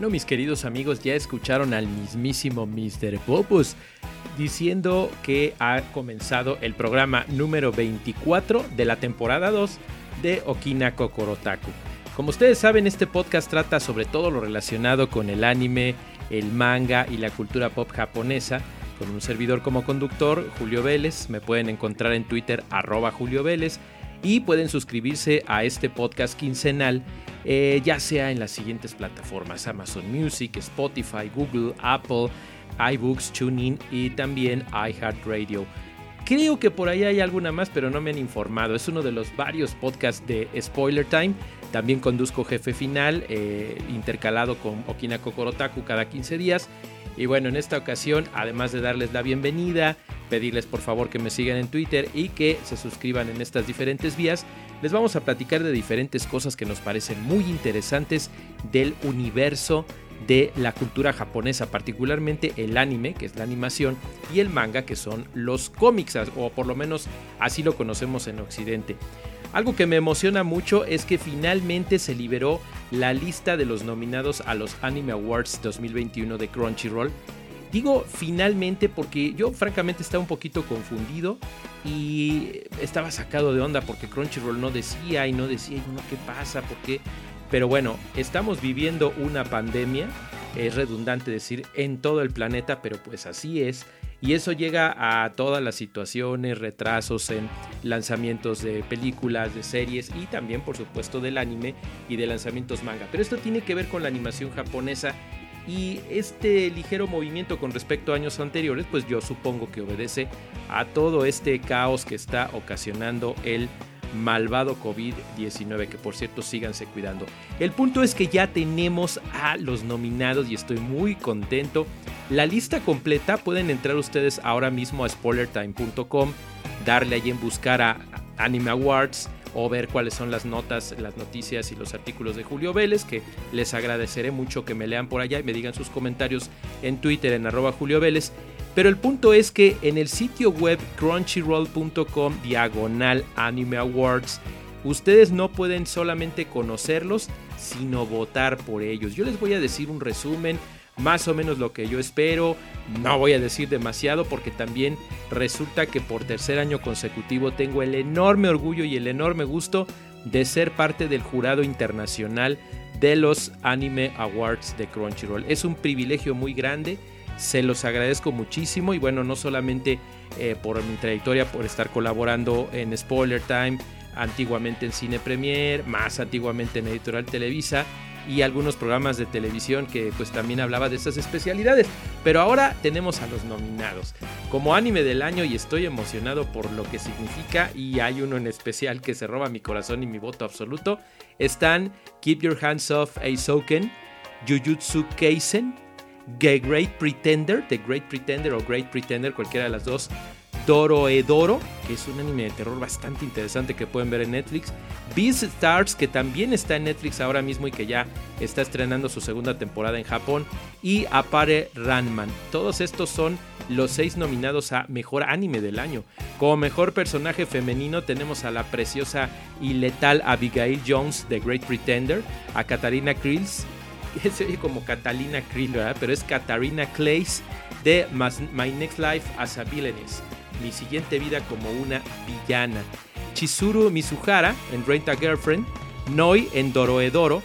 Bueno, mis queridos amigos, ya escucharon al mismísimo Mr. Popus diciendo que ha comenzado el programa número 24 de la temporada 2 de Okina Kokorotaku. Como ustedes saben, este podcast trata sobre todo lo relacionado con el anime, el manga y la cultura pop japonesa. Con un servidor como conductor, Julio Vélez. Me pueden encontrar en Twitter, arroba Julio Vélez. Y pueden suscribirse a este podcast quincenal eh, ya sea en las siguientes plataformas, Amazon Music, Spotify, Google, Apple, iBooks, TuneIn y también iHeartRadio. Creo que por ahí hay alguna más, pero no me han informado. Es uno de los varios podcasts de Spoiler Time. También conduzco Jefe Final, eh, intercalado con Okina Kokorotaku cada 15 días. Y bueno, en esta ocasión, además de darles la bienvenida, pedirles por favor que me sigan en Twitter y que se suscriban en estas diferentes vías, les vamos a platicar de diferentes cosas que nos parecen muy interesantes del universo de la cultura japonesa, particularmente el anime, que es la animación, y el manga, que son los cómics, o por lo menos así lo conocemos en Occidente. Algo que me emociona mucho es que finalmente se liberó la lista de los nominados a los Anime Awards 2021 de Crunchyroll Digo finalmente porque yo francamente estaba un poquito confundido y estaba sacado de onda porque Crunchyroll no decía y no decía, y uno, ¿qué pasa? ¿Por qué? Pero bueno, estamos viviendo una pandemia, es redundante decir en todo el planeta, pero pues así es. Y eso llega a todas las situaciones, retrasos en lanzamientos de películas, de series y también por supuesto del anime y de lanzamientos manga. Pero esto tiene que ver con la animación japonesa y este ligero movimiento con respecto a años anteriores, pues yo supongo que obedece a todo este caos que está ocasionando el malvado COVID-19, que por cierto síganse cuidando. El punto es que ya tenemos a los nominados y estoy muy contento. La lista completa pueden entrar ustedes ahora mismo a spoilertime.com, darle ahí en buscar a Anime Awards o ver cuáles son las notas, las noticias y los artículos de Julio Vélez, que les agradeceré mucho que me lean por allá y me digan sus comentarios en Twitter en arroba Julio Vélez. Pero el punto es que en el sitio web crunchyroll.com diagonal anime awards, ustedes no pueden solamente conocerlos, sino votar por ellos. Yo les voy a decir un resumen, más o menos lo que yo espero. No voy a decir demasiado porque también resulta que por tercer año consecutivo tengo el enorme orgullo y el enorme gusto de ser parte del jurado internacional de los Anime Awards de Crunchyroll. Es un privilegio muy grande, se los agradezco muchísimo y bueno, no solamente eh, por mi trayectoria, por estar colaborando en Spoiler Time, antiguamente en Cine Premier, más antiguamente en Editorial Televisa, y algunos programas de televisión que pues también hablaba de esas especialidades. Pero ahora tenemos a los nominados como anime del año y estoy emocionado por lo que significa y hay uno en especial que se roba mi corazón y mi voto absoluto. Están Keep Your Hands Off Aizouken, Jujutsu Kaisen, The Great Pretender, The Great Pretender o Great Pretender, cualquiera de las dos, Doroedoro, que es un anime de terror bastante interesante que pueden ver en Netflix. Beast Stars, que también está en Netflix ahora mismo y que ya está estrenando su segunda temporada en Japón. Y Apare Ranman. Todos estos son los seis nominados a Mejor Anime del Año. Como mejor personaje femenino tenemos a la preciosa y letal Abigail Jones de Great Pretender, a Katarina Krills, se oye como Catalina Krill, pero es Katarina Clays de My Next Life as a Villainess mi siguiente vida como una villana. Chizuru Mizuhara en Rent a Girlfriend, Noi en Doroedoro,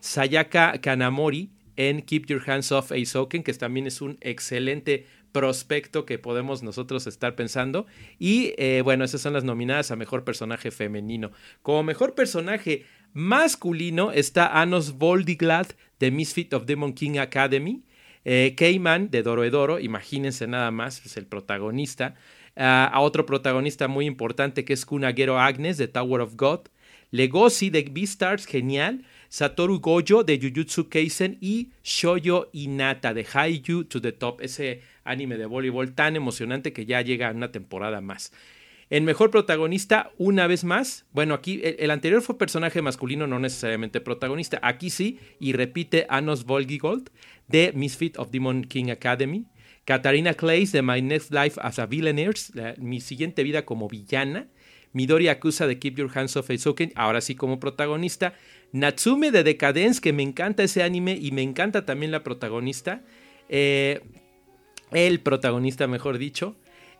Sayaka Kanamori en Keep Your Hands Off Aizoken, que también es un excelente prospecto que podemos nosotros estar pensando. Y eh, bueno, esas son las nominadas a Mejor Personaje Femenino. Como Mejor Personaje Masculino está Anos Voldiglad de Misfit of Demon King Academy. Eh, Cayman de Doroedoro, imagínense nada más, es el protagonista. Ah, a otro protagonista muy importante que es Kunagero Agnes de Tower of God. Legoshi de Beastars, genial. Satoru Gojo de Jujutsu Kaisen y Shoyo Inata de Haikyuu to the Top, ese anime de voleibol tan emocionante que ya llega a una temporada más. En mejor protagonista, una vez más, bueno, aquí el, anterior fue personaje masculino, no necesariamente protagonista. Aquí sí, y repite Anos Volgigold de Misfit of Demon King Academy. Katarina Clays de My Next Life as a Villainers, mi siguiente vida como villana. Midori Akusa de Keep Your Hands Off Aizoken, ahora sí como protagonista. Natsume de Decadence, que me encanta ese anime y me encanta también la protagonista. Eh, el protagonista, mejor dicho.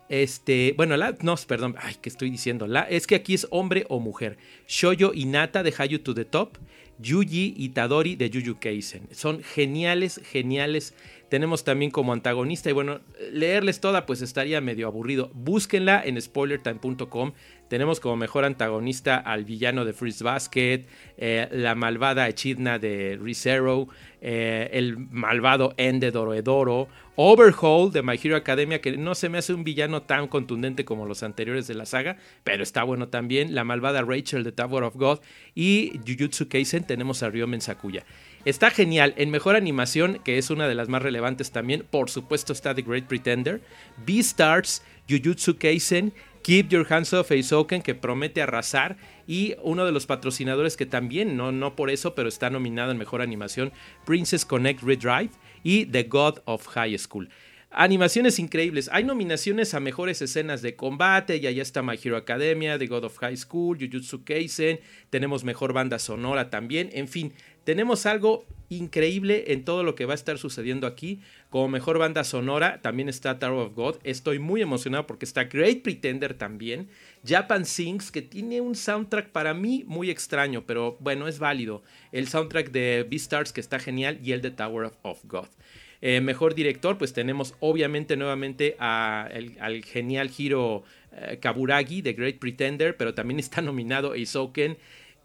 Este, bueno, la, no, perdón, ay, ¿qué estoy diciendo? La, es que aquí es hombre o mujer. Shoyo Inata de Hayu to the Top, Yuji Itadori de Juju Kaisen. Son geniales, geniales. Tenemos también como antagonista, y bueno, leerles toda pues estaría medio aburrido. Búsquenla en spoilertime.com. Tenemos como mejor antagonista al villano de Freeze Basket, eh, la malvada Echidna de ReZero, eh, el malvado Ende Doroedoro, Overhaul de My Hero Academia, que no se me hace un villano tan contundente como los anteriores de la saga, pero está bueno también, la malvada Rachel de Tower of God y Jujutsu Kaisen tenemos a Ryomen Sakuya. Está genial. En mejor animación, que es una de las más relevantes también, por supuesto está The Great Pretender, Beastars, Jujutsu Kaisen Keep Your Hands Off Aizoken, que promete arrasar. Y uno de los patrocinadores que también, no, no por eso, pero está nominado en mejor animación, Princess Connect Redrive y The God of High School. Animaciones increíbles. Hay nominaciones a mejores escenas de combate. Y allá está My Hero Academia, The God of High School, Jujutsu Kaisen. Tenemos mejor banda sonora también. En fin, tenemos algo increíble en todo lo que va a estar sucediendo aquí. Como mejor banda sonora también está Tower of God. Estoy muy emocionado porque está Great Pretender también. Japan Sings, que tiene un soundtrack para mí muy extraño, pero bueno, es válido. El soundtrack de Beastars que está genial y el de Tower of God. Eh, mejor director, pues tenemos obviamente nuevamente al genial Hiro eh, Kaburagi de Great Pretender, pero también está nominado Isoken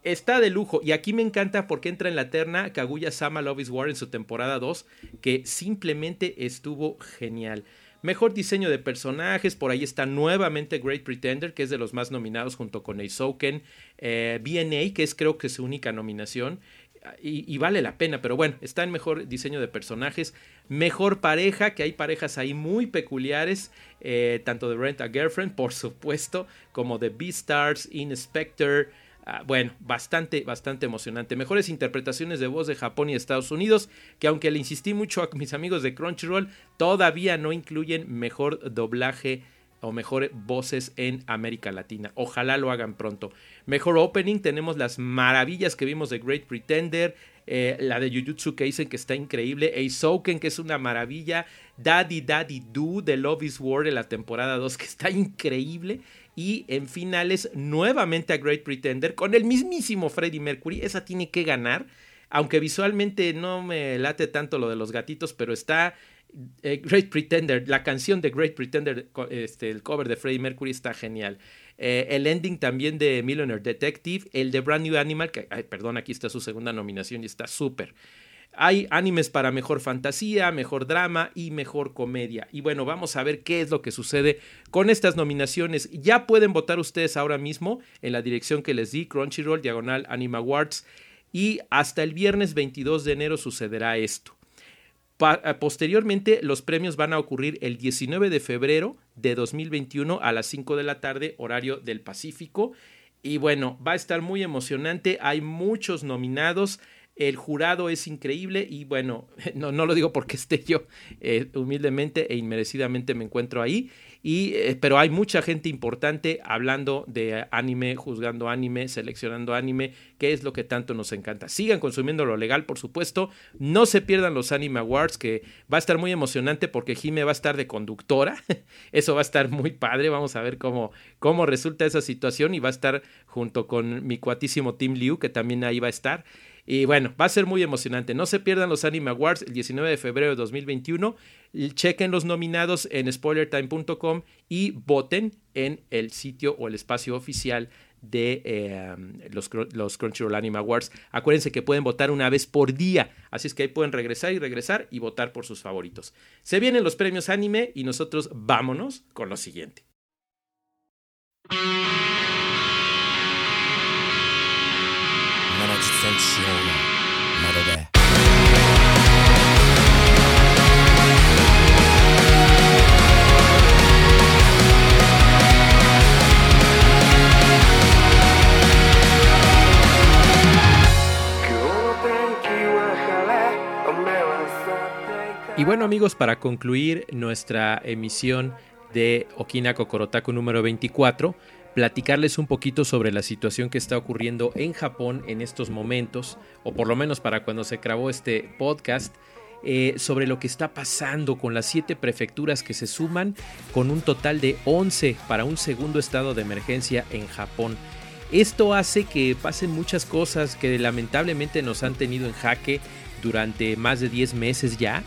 está de lujo. Y aquí me encanta porque entra en la terna Kaguya Sama Love is War en su temporada 2, que simplemente estuvo genial. Mejor diseño de personajes, por ahí está nuevamente Great Pretender, que es de los más nominados junto con Eisouken, eh, BNA, que es creo que su única nominación, y, vale la pena, pero bueno, está en mejor diseño de personajes, mejor pareja, que hay parejas ahí muy peculiares, eh, tanto de Rent a Girlfriend, por supuesto, como de Beastars, Inspector, Ah, bueno, bastante, bastante emocionante. Mejores interpretaciones de voz de Japón y Estados Unidos, que aunque le insistí mucho a mis amigos de Crunchyroll, todavía no incluyen mejor doblaje o mejores voces en América Latina. Ojalá lo hagan pronto. Mejor opening, tenemos las maravillas que vimos de Great Pretender, eh, la de Jujutsu Kaisen que está increíble, Eisouken que es una maravilla, Daddy Daddy Do de Love is War de la temporada 2 que está increíble. Y en finales nuevamente a Great Pretender con el mismísimo Freddie Mercury. Esa tiene que ganar, aunque visualmente no me late tanto lo de los gatitos, pero está eh, Great Pretender, la canción de Great Pretender, este, el cover de Freddie Mercury está genial. Eh, el ending también de Millionaire Detective, el de Brand New Animal, que, perdón, aquí está su segunda nominación y está súper. Hay animes para mejor fantasía, mejor drama y mejor comedia. Y bueno, vamos a ver qué es lo que sucede con estas nominaciones. Ya pueden votar ustedes ahora mismo en la dirección que les di, Crunchyroll, Diagonal Anime Awards. Y hasta el viernes 22 de enero sucederá esto. Eh, posteriormente, los premios van a ocurrir el 19 de febrero de 2021 a las 5 de la tarde, horario del Pacífico. Y bueno, va a estar muy emocionante. Hay muchos nominados. El jurado es increíble y bueno, no, no lo digo porque esté yo eh, humildemente e inmerecidamente me encuentro ahí. Y, eh, pero hay mucha gente importante hablando de anime, juzgando anime, seleccionando anime, que es lo que tanto nos encanta. Sigan consumiendo lo legal, por supuesto. No se pierdan los Anime Awards, que va a estar muy emocionante porque Jime va a estar de conductora. Eso va a estar muy padre. Vamos a ver cómo, cómo resulta esa situación y va a estar junto con mi cuatísimo Tim Liu, que también ahí va a estar. Y bueno, va a ser muy emocionante. No se pierdan los Anime Awards el 19 de febrero de 2021. Chequen los nominados en spoilertime.com y voten en el sitio o el espacio oficial de eh, los, los, Crunchyroll Anime Awards. Acuérdense que pueden votar una vez por día, así es que ahí pueden regresar y regresar y votar por sus favoritos. Se vienen los premios anime y nosotros vámonos con lo siguiente. Y bueno amigos, para concluir nuestra emisión de Okina Kokorotaku número 24, platicarles un poquito sobre la situación que está ocurriendo en Japón en estos momentos, o por lo menos para cuando se grabó este podcast, eh, sobre lo que está pasando con las siete prefecturas que se suman con un total de 11 para un segundo estado de emergencia en Japón. Esto hace que pasen muchas cosas que lamentablemente nos han tenido en jaque durante más de 10 meses ya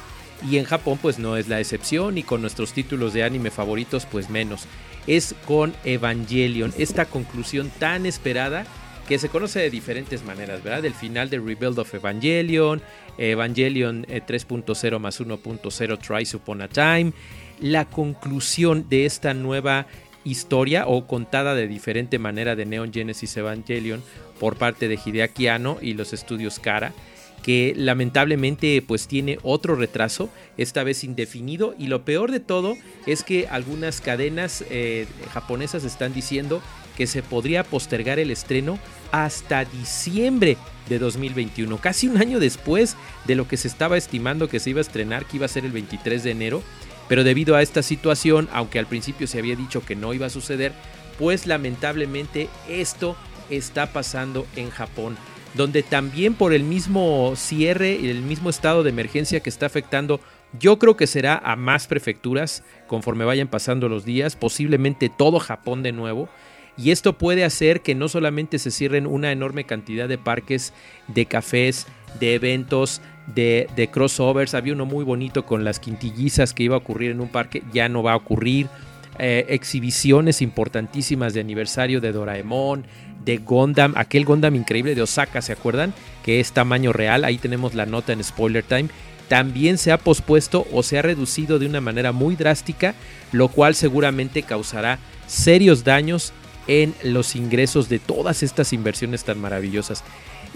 y en Japón pues no es la excepción y con nuestros títulos de anime favoritos pues menos. Es con Evangelion, esta conclusión tan esperada que se conoce de diferentes maneras, ¿verdad? El final de Rebuild of Evangelion, Evangelion 3.0 eh, más 1.0 Tries Upon a Time, la conclusión de esta nueva historia o contada de diferente manera de Neon Genesis Evangelion por parte de Hideaki Anno y los estudios Kara que lamentablemente pues tiene otro retraso, esta vez indefinido. Y lo peor de todo es que algunas cadenas eh, japonesas están diciendo que se podría postergar el estreno hasta diciembre de 2021, casi un año después de lo que se estaba estimando que se iba a estrenar, que iba a ser el 23 de enero, pero debido a esta situación, aunque al principio se había dicho que no iba a suceder, pues lamentablemente esto está pasando en Japón donde también por el mismo cierre y el mismo estado de emergencia que está afectando, yo creo que será a más prefecturas conforme vayan pasando los días, posiblemente todo Japón de nuevo. Y esto puede hacer que no solamente se cierren una enorme cantidad de parques, de cafés, de eventos, de, crossovers. Había uno muy bonito con las quintillizas que iba a ocurrir en un parque, ya no va a ocurrir. Eh, exhibiciones importantísimas de aniversario de Doraemon, de Gondam, aquel Gondam increíble de Osaka, ¿se acuerdan? Que es tamaño real, ahí tenemos la nota en Spoiler Time. También se ha pospuesto o se ha reducido de una manera muy drástica, lo cual seguramente causará serios daños en los ingresos de todas estas inversiones tan maravillosas.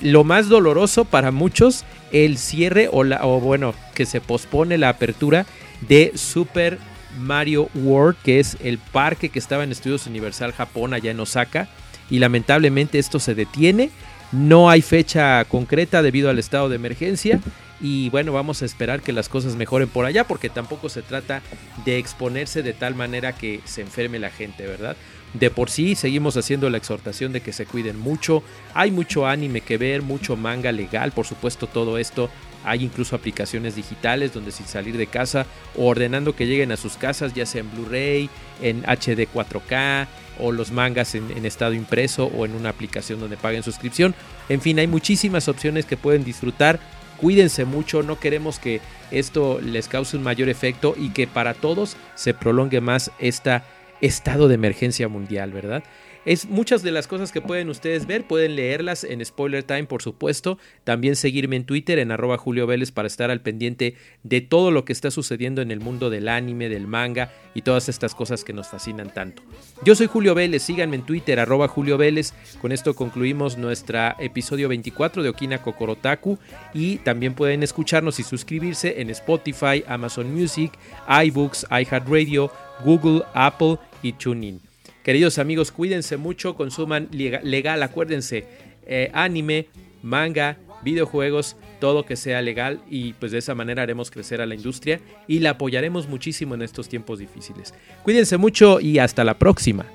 Lo más doloroso para muchos, el cierre o, la, o bueno, que se pospone la apertura de Super Mario World, que es el parque que estaba en Estudios Universal Japón allá en Osaka y lamentablemente esto se detiene. No hay fecha concreta debido al estado de emergencia y bueno, vamos a esperar que las cosas mejoren por allá porque tampoco se trata de exponerse de tal manera que se enferme la gente, ¿verdad? De por sí seguimos haciendo la exhortación de que se cuiden mucho. Hay mucho anime que ver, mucho manga legal, por supuesto todo esto. Hay incluso aplicaciones digitales donde sin salir de casa o ordenando que lleguen a sus casas, ya sea en Blu-ray, en HD 4K, o los mangas en, estado impreso o en una aplicación donde paguen suscripción. En fin, hay muchísimas opciones que pueden disfrutar. Cuídense mucho, no queremos que esto les cause un mayor efecto y que para todos se prolongue más este estado de emergencia mundial, ¿verdad? Es muchas de las cosas que pueden ustedes ver, pueden leerlas en Spoiler Time, por supuesto. También seguirme en Twitter en arroba Julio Vélez para estar al pendiente de todo lo que está sucediendo en el mundo del anime, del manga y todas estas cosas que nos fascinan tanto. Yo soy Julio Vélez, síganme en Twitter arroba Julio Vélez. Con esto concluimos nuestro episodio 24 de Okina Kokorotaku y también pueden escucharnos y suscribirse en Spotify, Amazon Music, iBooks, iHeartRadio, Google, Apple y TuneIn. Queridos amigos, cuídense mucho, consuman legal, acuérdense, eh, anime, manga, videojuegos, todo que sea legal y pues de esa manera haremos crecer a la industria y la apoyaremos muchísimo en estos tiempos difíciles. Cuídense mucho y hasta la próxima.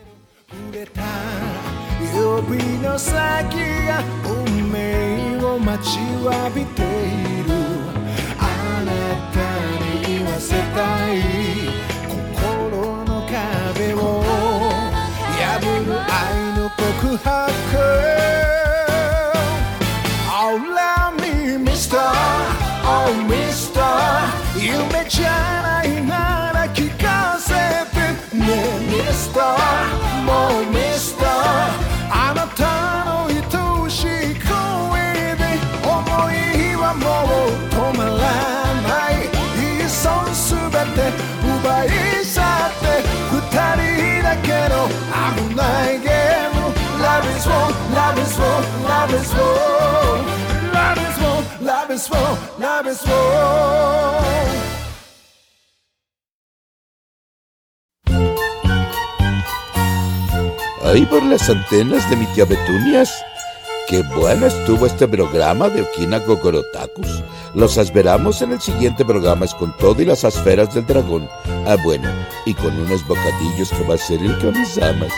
告白 Oh love me Mr. Oh Mr. 夢じゃないなら聞かせてね Mr. もう Mr. あなたの愛しい声で思いはもう止まらないすべて奪い去って二人だけの危ないゲーム Love Ahí por las antenas de mi tía Betunias. Qué bueno estuvo este programa de Okina Gogorotakus. Los esperamos en el siguiente programa con todo y las esferas del dragón. Ah, bueno, y con unos bocadillos que va a ser el Kamisamas.